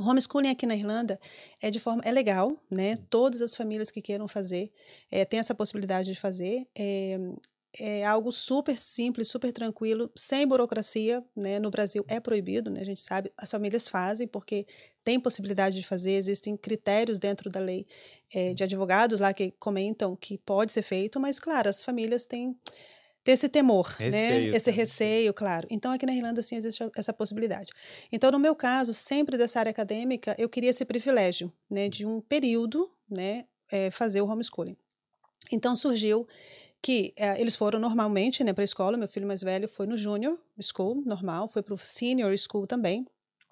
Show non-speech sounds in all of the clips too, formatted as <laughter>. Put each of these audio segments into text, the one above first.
Homeschooling aqui na Irlanda é de forma é legal, né? Todas as famílias que queiram fazer é, têm essa possibilidade de fazer. É, é algo super simples, super tranquilo, sem burocracia, né? No Brasil é proibido, né? A gente sabe, as famílias fazem porque tem possibilidade de fazer, existem critérios dentro da lei é, de advogados lá que comentam que pode ser feito, mas claro, as famílias têm ter esse temor, Receio né? Esse também. receio, claro. Então, aqui na Irlanda, sim, existe essa possibilidade. Então, no meu caso, sempre dessa área acadêmica, eu queria esse privilégio, né? De um período, né? eh, fazer o homeschooling. Então, surgiu que eh, eles foram normalmente, né? Para a escola. Meu filho mais velho foi no junior school, normal. Foi para o senior school também.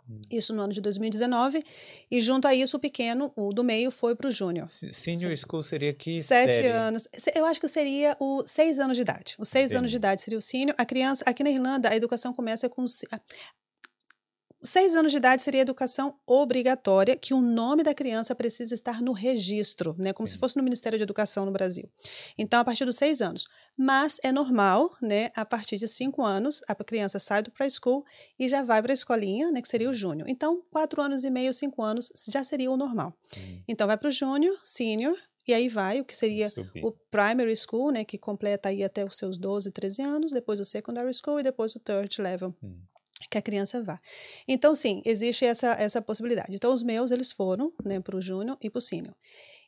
Hum. Isso no ano de 2019. E junto a isso, o pequeno, o do meio, foi para o júnior. Se- Senior school seria que Sete série? anos. Eu acho que seria o seis anos de idade. Os seis anos de Entendi. idade seria o sênior. A criança, aqui na Irlanda, a educação começa com. Se- Seis anos de idade seria educação obrigatória, que o nome da criança precisa estar no registro, né? Como se Sim. fosse no Ministério de Educação no Brasil. Então, a partir dos seis anos. Mas é normal, né? A partir de cinco anos, a criança sai do preschool e já vai para a escolinha, né? Que seria o júnior. Então, quatro anos e meio, cinco anos já seria o normal. Hum, Então, vai para o júnior, senior, e aí vai o que seria subir. o primary school, né, que completa aí até os seus 12, 13 anos, depois o secondary school e depois o third level. Hum. Que a criança vá. Então, sim, existe essa, essa possibilidade. Então, os meus, eles foram, né, para o júnior e para o sênior.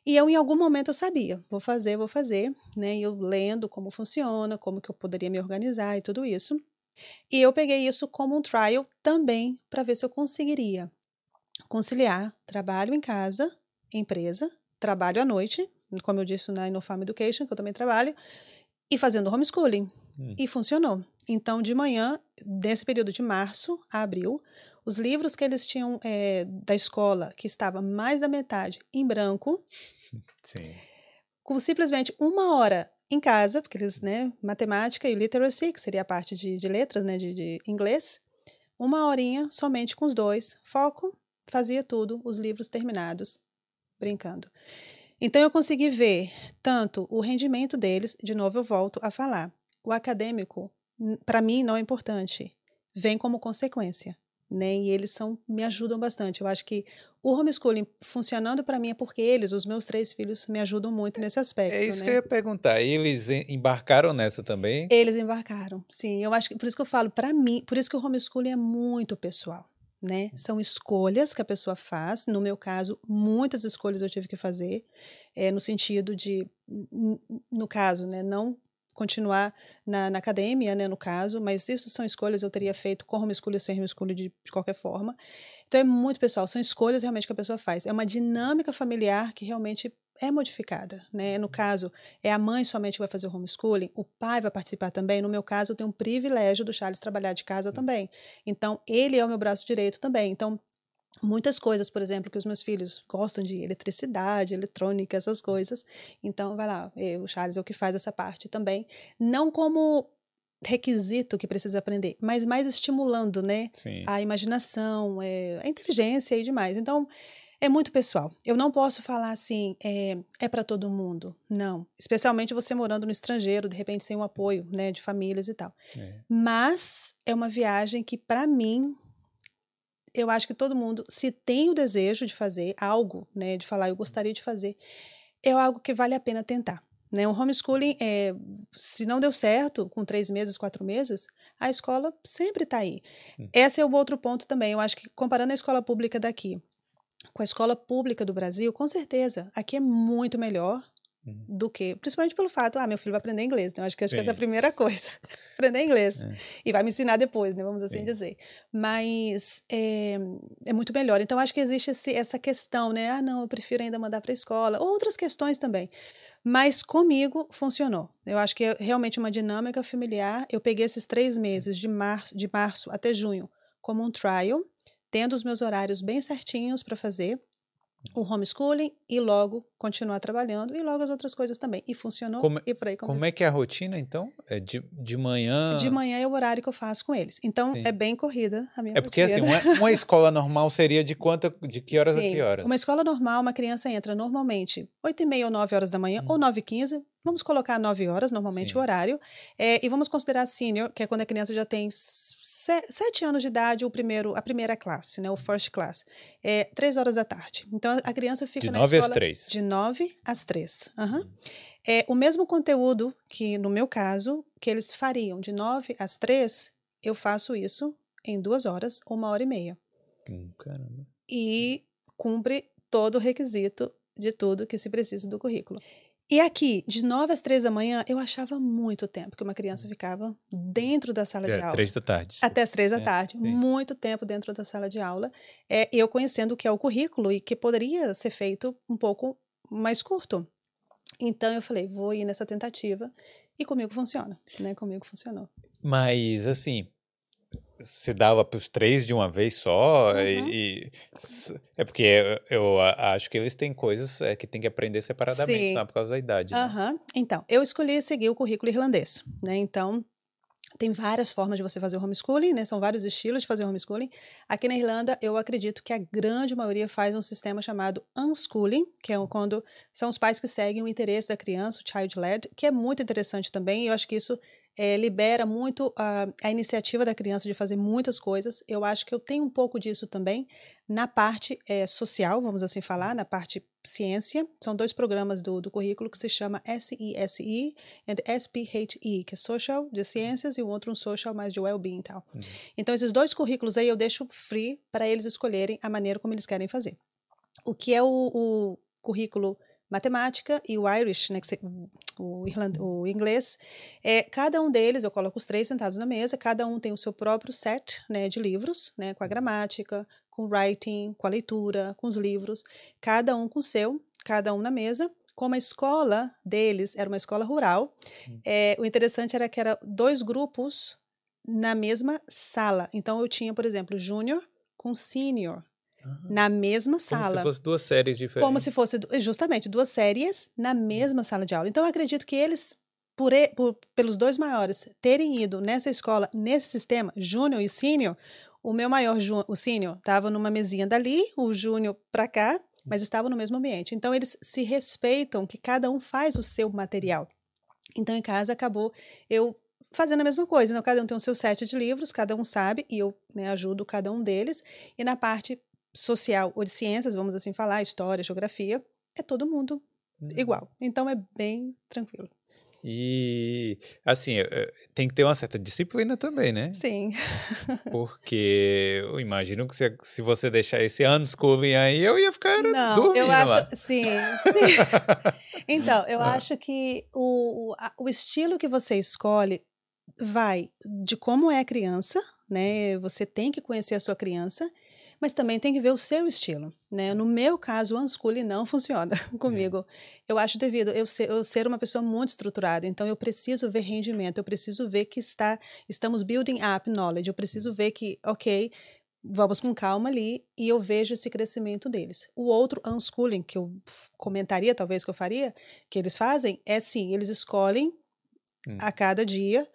E eu, em algum momento, eu sabia, vou fazer, vou fazer, né, e eu lendo como funciona, como que eu poderia me organizar e tudo isso. E eu peguei isso como um trial também, para ver se eu conseguiria conciliar trabalho em casa, empresa, trabalho à noite, como eu disse na Inofam Education, que eu também trabalho, e fazendo homeschooling. Hum. E funcionou. Então, de manhã, nesse período de março a abril, os livros que eles tinham eh, da escola, que estava mais da metade em branco, Sim. com simplesmente uma hora em casa, porque eles, né, matemática e literacy, que seria a parte de, de letras, né, de, de inglês, uma horinha somente com os dois, foco, fazia tudo, os livros terminados, brincando. Então eu consegui ver tanto o rendimento deles, de novo eu volto a falar, o acadêmico, para mim, não é importante, vem como consequência. Né? E eles são, me ajudam bastante. Eu acho que o homeschooling funcionando para mim é porque eles, os meus três filhos, me ajudam muito nesse aspecto. É isso né? que eu ia perguntar. Eles em- embarcaram nessa também? Eles embarcaram, sim. Eu acho que por isso que eu falo, para mim, por isso que o homeschooling é muito pessoal, né? São escolhas que a pessoa faz. No meu caso, muitas escolhas eu tive que fazer, é, no sentido de, no caso, né, não continuar na, na academia, né, no caso, mas isso são escolhas eu teria feito com homeschooling ou sem homeschooling de, de qualquer forma. Então é muito pessoal, são escolhas realmente que a pessoa faz. É uma dinâmica familiar que realmente é modificada, né? No caso, é a mãe somente que vai fazer o homeschooling, o pai vai participar também. No meu caso, eu tenho o privilégio do Charles trabalhar de casa também. Então, ele é o meu braço direito também. Então, muitas coisas, por exemplo, que os meus filhos gostam de eletricidade, eletrônica, essas coisas. Então, vai lá, eh, o Charles é o que faz essa parte também. Não como requisito que precisa aprender, mas mais estimulando, né? Sim. a imaginação, é, a inteligência e demais. Então, é muito pessoal. Eu não posso falar assim, é, é para todo mundo. Não. Especialmente você morando no estrangeiro, de repente sem o apoio né, de famílias e tal. É. Mas é uma viagem que, para mim, eu acho que todo mundo, se tem o desejo de fazer algo, né, de falar, eu gostaria de fazer, é algo que vale a pena tentar. Né? O homeschooling, é, se não deu certo com três meses, quatro meses, a escola sempre está aí. Hum. Esse é o outro ponto também. Eu acho que comparando a escola pública daqui com a escola pública do Brasil, com certeza, aqui é muito melhor Uhum. do que, principalmente pelo fato, ah, meu filho vai aprender inglês, então acho que, acho que essa é a primeira <laughs> coisa, aprender inglês, É. e vai me ensinar depois, né, vamos assim Sim. dizer, mas é, é muito melhor, então acho que existe esse, essa questão, né, ah, não, eu prefiro ainda mandar para a escola, outras questões também, mas comigo funcionou, eu acho que é realmente uma dinâmica familiar, eu peguei esses três meses, de março, de março até junho, como um trial, tendo os meus horários bem certinhos para fazer, o homeschooling e logo continuar trabalhando e logo as outras coisas também. E funcionou Como- e por aí Como começou. é que é a rotina, então? É de, de manhã? De manhã é o horário que eu faço com eles. Então Sim. é bem corrida a minha É porque assim, rotina. uma, uma <laughs> escola normal seria de quanta, de que horas a Sim. que horas? Uma escola normal, uma criança entra normalmente 8 e meia ou 9 horas da manhã, Hum. ou 9 e 15, vamos colocar nove horas, normalmente Sim. o horário, é, e vamos considerar senior, que é quando a criança já tem se- sete anos de idade, o primeiro, a primeira classe, né, o first class, é três horas da tarde. Então a criança fica De na 9 às escola 3. de nove às três. Aham. É o mesmo conteúdo que, no meu caso, que eles fariam de nove às três, eu faço isso em duas horas, uma hora e meia. Hum, caramba. E cumpre todo o requisito de tudo que se precisa do currículo. E aqui, de nove às três da manhã, eu achava muito tempo que uma criança ficava dentro da sala de É, aula. três da tarde. Até as três da É, tarde. sim. Muito tempo dentro da sala de aula. É, eu conhecendo o que é o currículo e que poderia ser feito um pouco mais curto. Então eu falei, vou ir nessa tentativa. E comigo funciona, né? Comigo funcionou. Mas, assim, você dava para os três de uma vez só? Uhum. E, é porque eu, acho que eles têm coisas é, que tem que aprender separadamente, Sim. não é por causa da idade. né? Então, eu escolhi seguir o currículo irlandês, né? Então, tem várias formas de você fazer o homeschooling, né? São vários estilos de fazer o homeschooling. Aqui na Irlanda, eu acredito que a grande maioria faz um sistema chamado unschooling, que é um- quando são os pais que seguem o interesse da criança, o child-led, que é muito interessante também. E eu acho que isso eh, libera muito a, a iniciativa da criança de fazer muitas coisas. Eu acho que eu tenho um pouco disso também na parte eh, social, vamos assim falar, na parte ciência. São dois programas do, do currículo que se chama SESE e SPHE, que é Social de Ciências e o outro um Social mais de Wellbeing e tal. Uhum. Então, esses dois currículos aí eu deixo free para eles escolherem a maneira como eles querem fazer. O que é o, o currículo matemática e o Irish, né, se- o, irland, o inglês, é, cada um deles, eu coloco os três sentados na mesa, cada um tem o seu próprio set né, de livros, né, com a gramática, com o writing, com a leitura, com os livros, cada um com o seu, cada um na mesa. Como a escola deles era uma escola rural, é, o interessante era que eram dois grupos na mesma sala. Então eu tinha, por exemplo, júnior com sênior Ah, na mesma Como se sala. fosse duas séries diferentes. Como se fosse justamente duas séries na mesma sala de aula. Então eu acredito que eles, por, por- pelos dois maiores, terem ido nessa escola, nesse sistema, júnior e sênior, o meu maior, o sênior, estava numa mesinha dali, o júnior para cá, mas estavam no mesmo ambiente. Então eles se respeitam, que cada um faz o seu material. Então em casa acabou eu fazendo a mesma coisa. Então, cada um tem o seu set de livros, cada um sabe, e eu né, ajudo cada um deles. E na parte social ou de ciências, vamos assim falar, história, geografia, é todo mundo Hum. igual. Então é bem tranquilo. E, assim, eh, tem que ter uma certa disciplina também, né? Sim. <laughs> Porque eu imagino que se, se você deixar esse unschooling aí, eu ia ficar Não, dormindo eu lá. acho. Sim, sim. <laughs> Então, eu Ah. acho que o, o, estilo que você escolhe vai de como é a criança, né? Você tem que conhecer a sua criança, mas também tem que ver o seu estilo, né? No meu caso, o unschooling não <laughs> funciona comigo. Eu acho devido eu ser, eu ser uma pessoa muito estruturada, então eu preciso ver rendimento, eu preciso ver que está estamos building up knowledge, eu preciso ver que, ok, vamos com calma ali e eu vejo esse crescimento deles. O outro unschooling que eu comentaria, talvez que eu faria, que eles fazem, é sim, eles escolhem Hum. a cada dia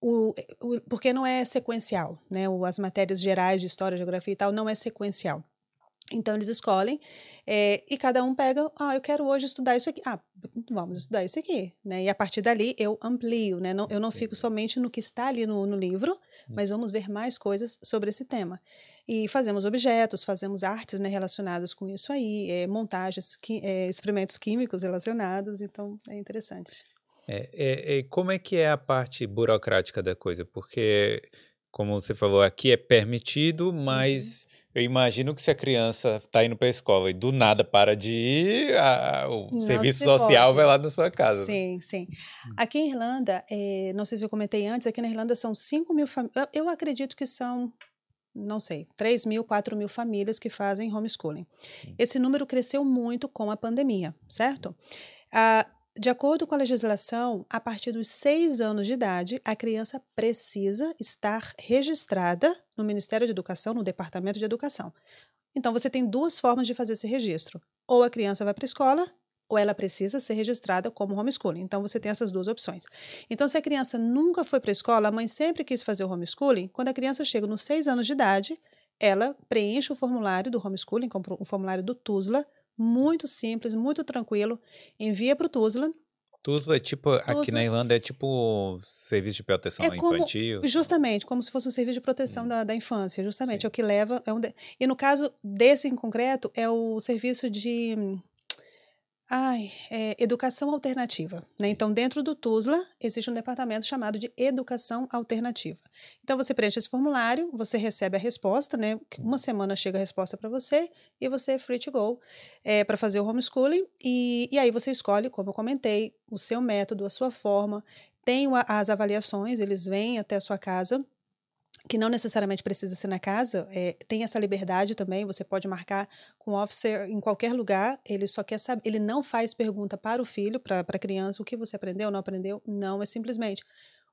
o, o- porque não é sequencial, né? O, as matérias gerais de história, geografia e tal não é sequencial. Então eles escolhem eh, e cada um pega, ah, eu quero hoje estudar isso aqui, ah, vamos estudar isso aqui, né? E a partir dali eu amplio, né? Não, eu não fico somente no que está ali no, no livro, mas vamos ver mais coisas sobre esse tema. E fazemos objetos, fazemos artes né, relacionadas com isso aí, eh, montagens, qui- eh, experimentos químicos relacionados, então é interessante. É, é, é, como é que é a parte burocrática da coisa? Porque, como você falou, aqui é permitido, mas eu imagino que se a criança está indo para a escola e do nada para de ir, a- o Não serviço se social pode. vai lá na sua casa. né? Sim, sim. Aqui em Irlanda, eh, não sei se eu comentei antes, aqui na Irlanda são 5 mil famílias. Eu acredito que são, não sei, 3 mil, 4 mil famílias que fazem homeschooling. Esse número cresceu muito com a pandemia, certo? Ah, de acordo com a legislação, a partir dos seis anos de idade, a criança precisa estar registrada no Ministério de Educação, no Departamento de Educação. Então, você tem duas formas de fazer esse registro. Ou a criança vai para a escola, ou ela precisa ser registrada como homeschooling. Então, você tem essas duas opções. Então, se a criança nunca foi para a escola, a mãe sempre quis fazer o homeschooling, quando a criança chega nos seis anos de idade, ela preenche o formulário do homeschooling, o formulário do TUSLA, muito simples, muito tranquilo, envia para o TUSLA, Tuzla é tipo, aqui na Irlanda é tipo serviço de proteção é como, infantil. Justamente, como se fosse um serviço de proteção hum. da, da infância, justamente. Sim. É o que leva. É um de, e no caso desse em concreto, é o serviço de Ai, é, educação alternativa. Né? Então, dentro do TUSLA, existe um departamento chamado de educação alternativa. Então, você preenche esse formulário, você recebe a resposta, né? Uma semana chega a resposta para você e você é free to go é, para fazer o homeschooling. E, e aí você escolhe, como eu comentei, o seu método, a sua forma. Tem as avaliações, eles vêm até a sua casa que não necessariamente precisa ser na casa, é, tem essa liberdade também, você pode marcar com o officer em qualquer lugar, ele só quer saber, ele não faz pergunta para o filho, para a criança, o que você aprendeu, não aprendeu, não, é simplesmente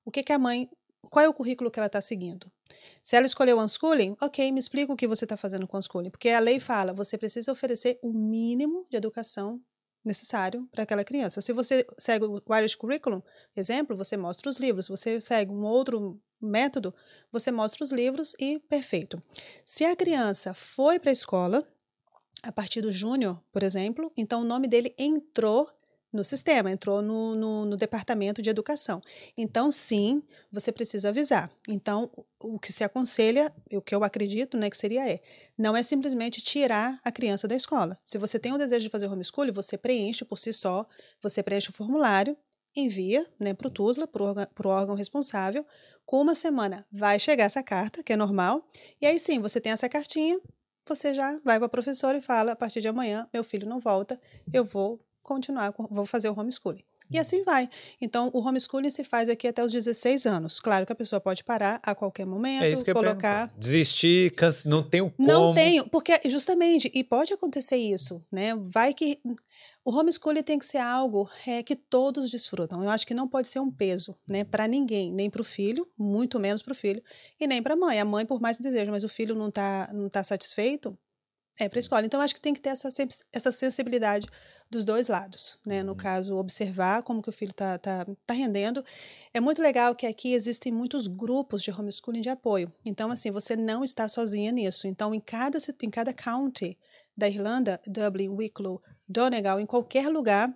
o que, que a mãe, qual é o currículo que ela está seguindo. Se ela escolheu unschooling, ok, me explica o que você está fazendo com unschooling, porque a lei fala, você precisa oferecer o mínimo de educação necessário para aquela criança. Se você segue o Irish Curriculum, exemplo, você mostra os livros. Você segue um outro método, você mostra os livros e perfeito. Se a criança foi para a escola, a partir do júnior, por exemplo, então o nome dele entrou no sistema, entrou no, no, no, departamento de educação. Então, sim, você precisa avisar. Então, o que se aconselha, o que eu acredito né, que seria é, não é simplesmente tirar a criança da escola. Se você tem o desejo de fazer homeschooling, você preenche por si só, você preenche o formulário, envia né, para o TUSLA, para o órgão responsável, com uma semana vai chegar essa carta, que é normal, e aí sim, você tem essa cartinha, você já vai para a professora e fala, a partir de amanhã, meu filho não volta, eu vou continuar, vou fazer o homeschooling. E assim vai. Então, o homeschooling se faz aqui até os 16 anos. Claro que a pessoa pode parar a qualquer momento, é colocar. Desistir, não tenho como. Não tenho, porque justamente, e pode acontecer isso, né? Vai que. O homeschooling tem que ser algo é, que todos desfrutam. Eu acho que não pode ser um peso, né, para ninguém, nem para o filho, muito menos para o filho, e nem para a mãe. A mãe, por mais que deseja, mas o filho não está não tá satisfeito, é para a escola. Então, acho que tem que ter essa, essa sensibilidade dos dois lados, né? No uhum. caso, observar como que o filho está tá, tá rendendo. É muito legal que aqui existem muitos grupos de homeschooling de apoio. Então, assim, você não está sozinha nisso. Então, em cada, em cada county da Irlanda, Dublin, Wicklow, Donegal, em qualquer lugar,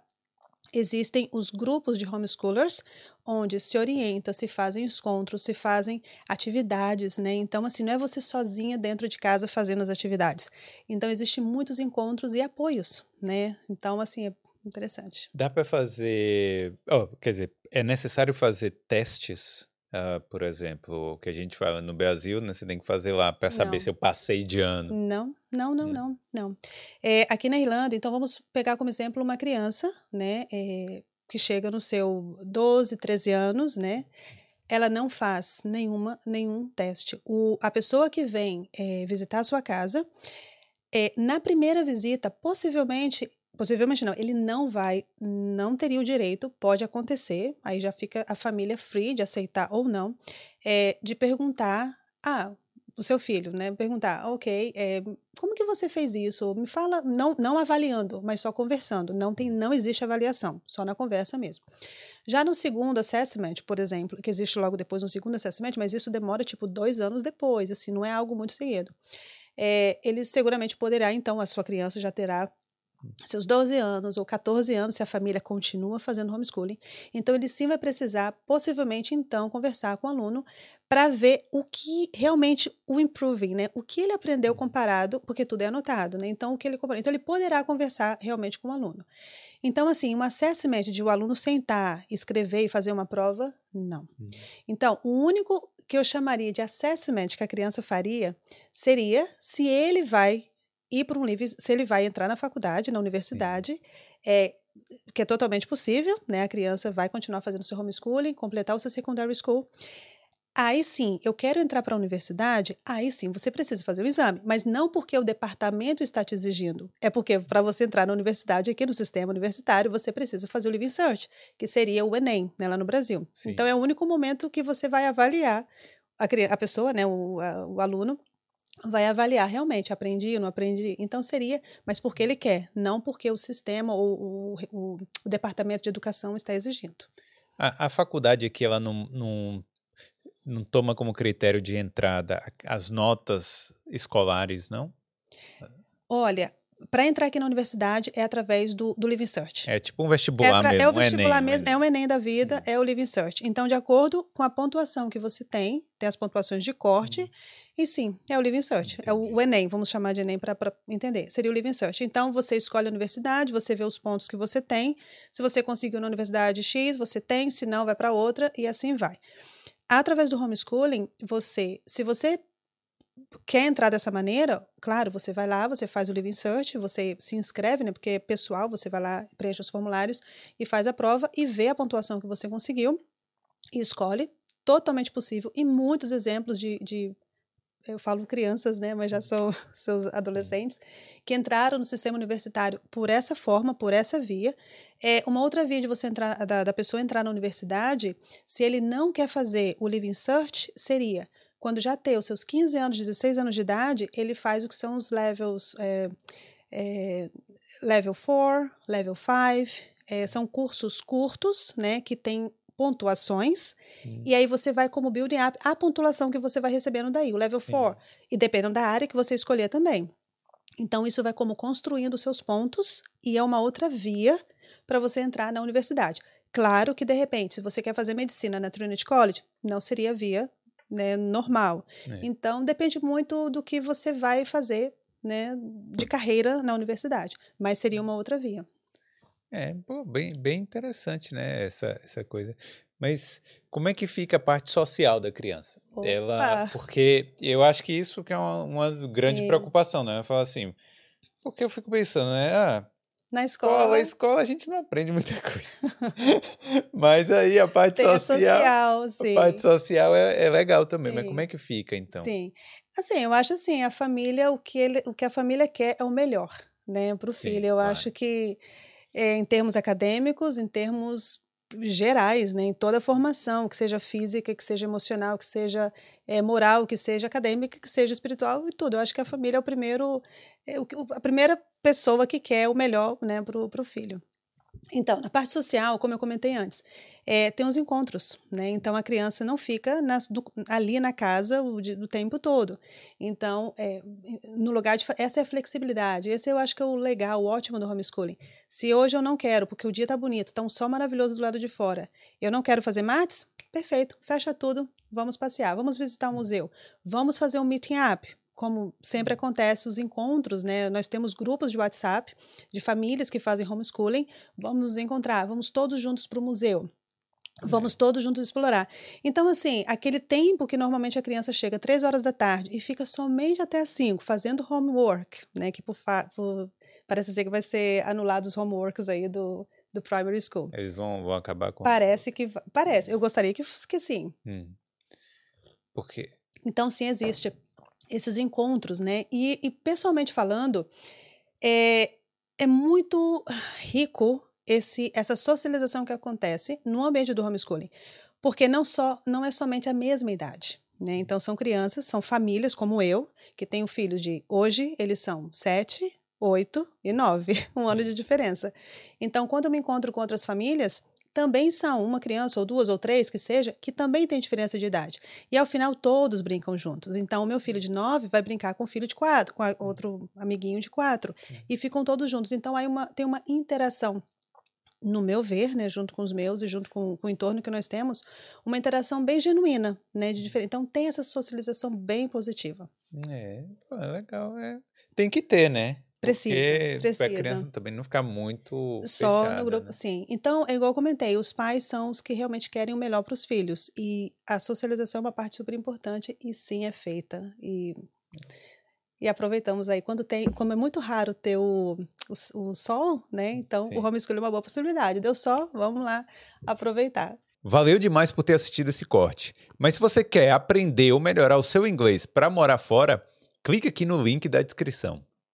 existem os grupos de homeschoolers, onde se orienta, se fazem encontros, se fazem atividades, né? Então, assim, não é você sozinha dentro de casa fazendo as atividades. Então, existem muitos encontros e apoios, né? Então, assim, é interessante. Dá para fazer, oh, quer dizer, é necessário fazer testes Uh, por exemplo, o que a gente fala no Brasil, né, você tem que fazer lá para saber se eu passei de ano. Não, não, não, não, não. É, aqui na Irlanda, então vamos pegar como exemplo uma criança, né, é, que chega no seu 12, 13 anos, né, ela não faz nenhuma, nenhum teste. O, a pessoa que vem é, visitar a sua casa, é, na primeira visita, possivelmente Possivelmente não, ele não vai, não teria o direito, pode acontecer, aí já fica a família free de aceitar ou não, é, de perguntar, ah, o seu filho, né? Perguntar, ok, é, como que você fez isso? Me fala, não, não avaliando, mas só conversando. Não tem, não existe avaliação, só na conversa mesmo. Já no segundo assessment, por exemplo, que existe logo depois no segundo assessment, mas isso demora tipo dois anos depois, assim, não é algo muito seguido. É, ele seguramente poderá, então, a sua criança já terá seus 12 anos ou 14 anos, se a família continua fazendo homeschooling, então ele sim vai precisar, possivelmente, então, conversar com o aluno para ver o que realmente o improving, né? O que ele aprendeu comparado, porque tudo é anotado, né? Então, o que ele Então, ele poderá conversar realmente com o aluno. Então, assim, um assessment de o aluno sentar, escrever e fazer uma prova, não. Hum. Então, o único que eu chamaria de assessment que a criança faria seria se ele vai ir para um livro, se ele vai entrar na faculdade, na universidade, é, que é totalmente possível, né? A criança vai continuar fazendo seu homeschooling, completar o seu secondary school. Aí sim, eu quero entrar para a universidade, aí sim, você precisa fazer o exame, mas não porque o departamento está te exigindo. É porque para você entrar na universidade, aqui no sistema universitário, você precisa fazer o Living Search, que seria o Enem, né, lá no Brasil. Sim. Então é o único momento que você vai avaliar a, a pessoa, né, o, a, o aluno, vai avaliar realmente, aprendi ou não aprendi. Então seria, mas porque ele quer, não porque o sistema ou o, o, o departamento de educação está exigindo. A, a faculdade aqui, ela não, não, não toma como critério de entrada as notas escolares, não? Olha, para entrar aqui na universidade é através do, do Living Search. É tipo um vestibular é, mesmo. É o vestibular Enem, mesmo, é o Enem da vida, é o Living Search. Então, de acordo com a pontuação que você tem, tem as pontuações de corte, uhum. E sim, é o Living Search. É o, o, Enem, vamos chamar de Enem para entender. Seria o Living Search. Então, você escolhe a universidade, você vê os pontos que você tem. Se você conseguiu na universidade X, você tem, se não, vai para outra, e assim vai. Através do homeschooling, você, se você quer entrar dessa maneira, claro, você vai lá, você faz o Living Search, você se inscreve, né? Porque é pessoal, você vai lá, preenche os formulários e faz a prova e vê a pontuação que você conseguiu e escolhe. Totalmente possível. E muitos exemplos de, de eu falo crianças, né, mas já são <laughs> seus adolescentes, que entraram no sistema universitário por essa forma, por essa via. É, uma outra via de você entrar, da, da pessoa entrar na universidade, se ele não quer fazer o Living Search, seria quando já tem os seus 15 anos, 16 anos de idade, ele faz o que são os levels é, é, level 4, level 5, é, são cursos curtos, né, que tem pontuações, hum. e aí você vai como building up a pontuação que você vai recebendo daí, o level 4, e dependendo da área que você escolher também. Então, isso vai como construindo os seus pontos, e é uma outra via para você entrar na universidade. Claro que, de repente, se você quer fazer medicina na Trinity College, não seria via né, normal. É. Então, depende muito do que você vai fazer né, de carreira na universidade, mas seria uma outra via. É, pô, bem, bem interessante, né, essa, essa coisa. Mas como é que fica a parte social da criança? Opa. Ela, porque eu acho que isso que é uma, uma grande Sim. preocupação, né? Eu falo assim, porque eu fico pensando, né? Ah, na escola. A escola a gente não aprende muita <laughs> coisa. <laughs> Mas aí a <laughs> parte Tem social. A, social, a parte social é, é legal também. Sim. Mas como é que fica, então? Sim. Assim, eu acho assim, a família, o que, ele, o que a família quer é o melhor, né, para o filho. Eu claro. acho que é, em termos acadêmicos, em termos gerais, né, em toda a formação, que seja física, que seja emocional, que seja é, moral, que seja acadêmica, que seja espiritual e tudo. Eu acho que a família é o primeiro, é, a primeira pessoa que quer o melhor né, para o filho. Então, na parte social, como eu comentei antes, é, tem os encontros, né? Então a criança não fica nas, do, ali na casa o, o tempo todo. Então, é, no lugar de essa é a flexibilidade. Esse eu acho que é o legal, o ótimo do homeschooling. Se hoje eu não quero, porque o dia tá bonito, tá um sol maravilhoso do lado de fora, eu não quero fazer mates, perfeito, fecha tudo, vamos passear, vamos visitar um museu, vamos fazer um meeting up como sempre acontece, os encontros, né? Nós temos grupos de WhatsApp de famílias que fazem homeschooling. Vamos nos encontrar, vamos todos juntos para o museu. Vamos é. todos juntos explorar. Então, assim, aquele tempo que normalmente a criança chega três horas da tarde e fica somente até as cinco fazendo homework, né? Que por, por, parece ser que vai ser anulado os homeworks aí do, do primary school. Eles vão, vão acabar com. Parece que. Parece. Eu gostaria que, que sim. Hum. Por quê? Então, sim, existe esses encontros, né? E, e pessoalmente falando, é, é muito rico esse, essa socialização que acontece no ambiente do homeschooling, porque não só não é somente a mesma idade. Né? Então, são crianças, são famílias como eu, que tenho filhos de hoje, eles são sete, oito e nove, <laughs> um ano de diferença. Então, quando eu me encontro com outras famílias, também são uma criança ou duas ou três que seja, que também tem diferença de idade. E ao final todos brincam juntos. Então o meu filho de nove vai brincar com o filho de quatro, com outro amiguinho de quatro, e ficam todos juntos. Então aí uma, tem uma interação no meu ver, né, junto com os meus e junto com, com, o entorno que nós temos, uma interação bem genuína, né, de diferente. Então tem essa socialização bem positiva. É, é legal, é. Tem que ter, né? Precisa, Porque precisa. a criança também não ficar muito Só fechada, no grupo, né? sim. Então, é igual eu comentei, os pais são os que realmente querem o melhor para os filhos. E a socialização é uma parte super importante e sim é feita. E, e aproveitamos aí. Quando tem, como é muito raro ter o, o, o sol, né? Então, sim. o homeschooling é uma boa possibilidade. Deu sol, vamos lá aproveitar. Valeu demais por ter assistido esse corte. Mas se você quer aprender ou melhorar o seu inglês para morar fora, clique aqui no link da descrição.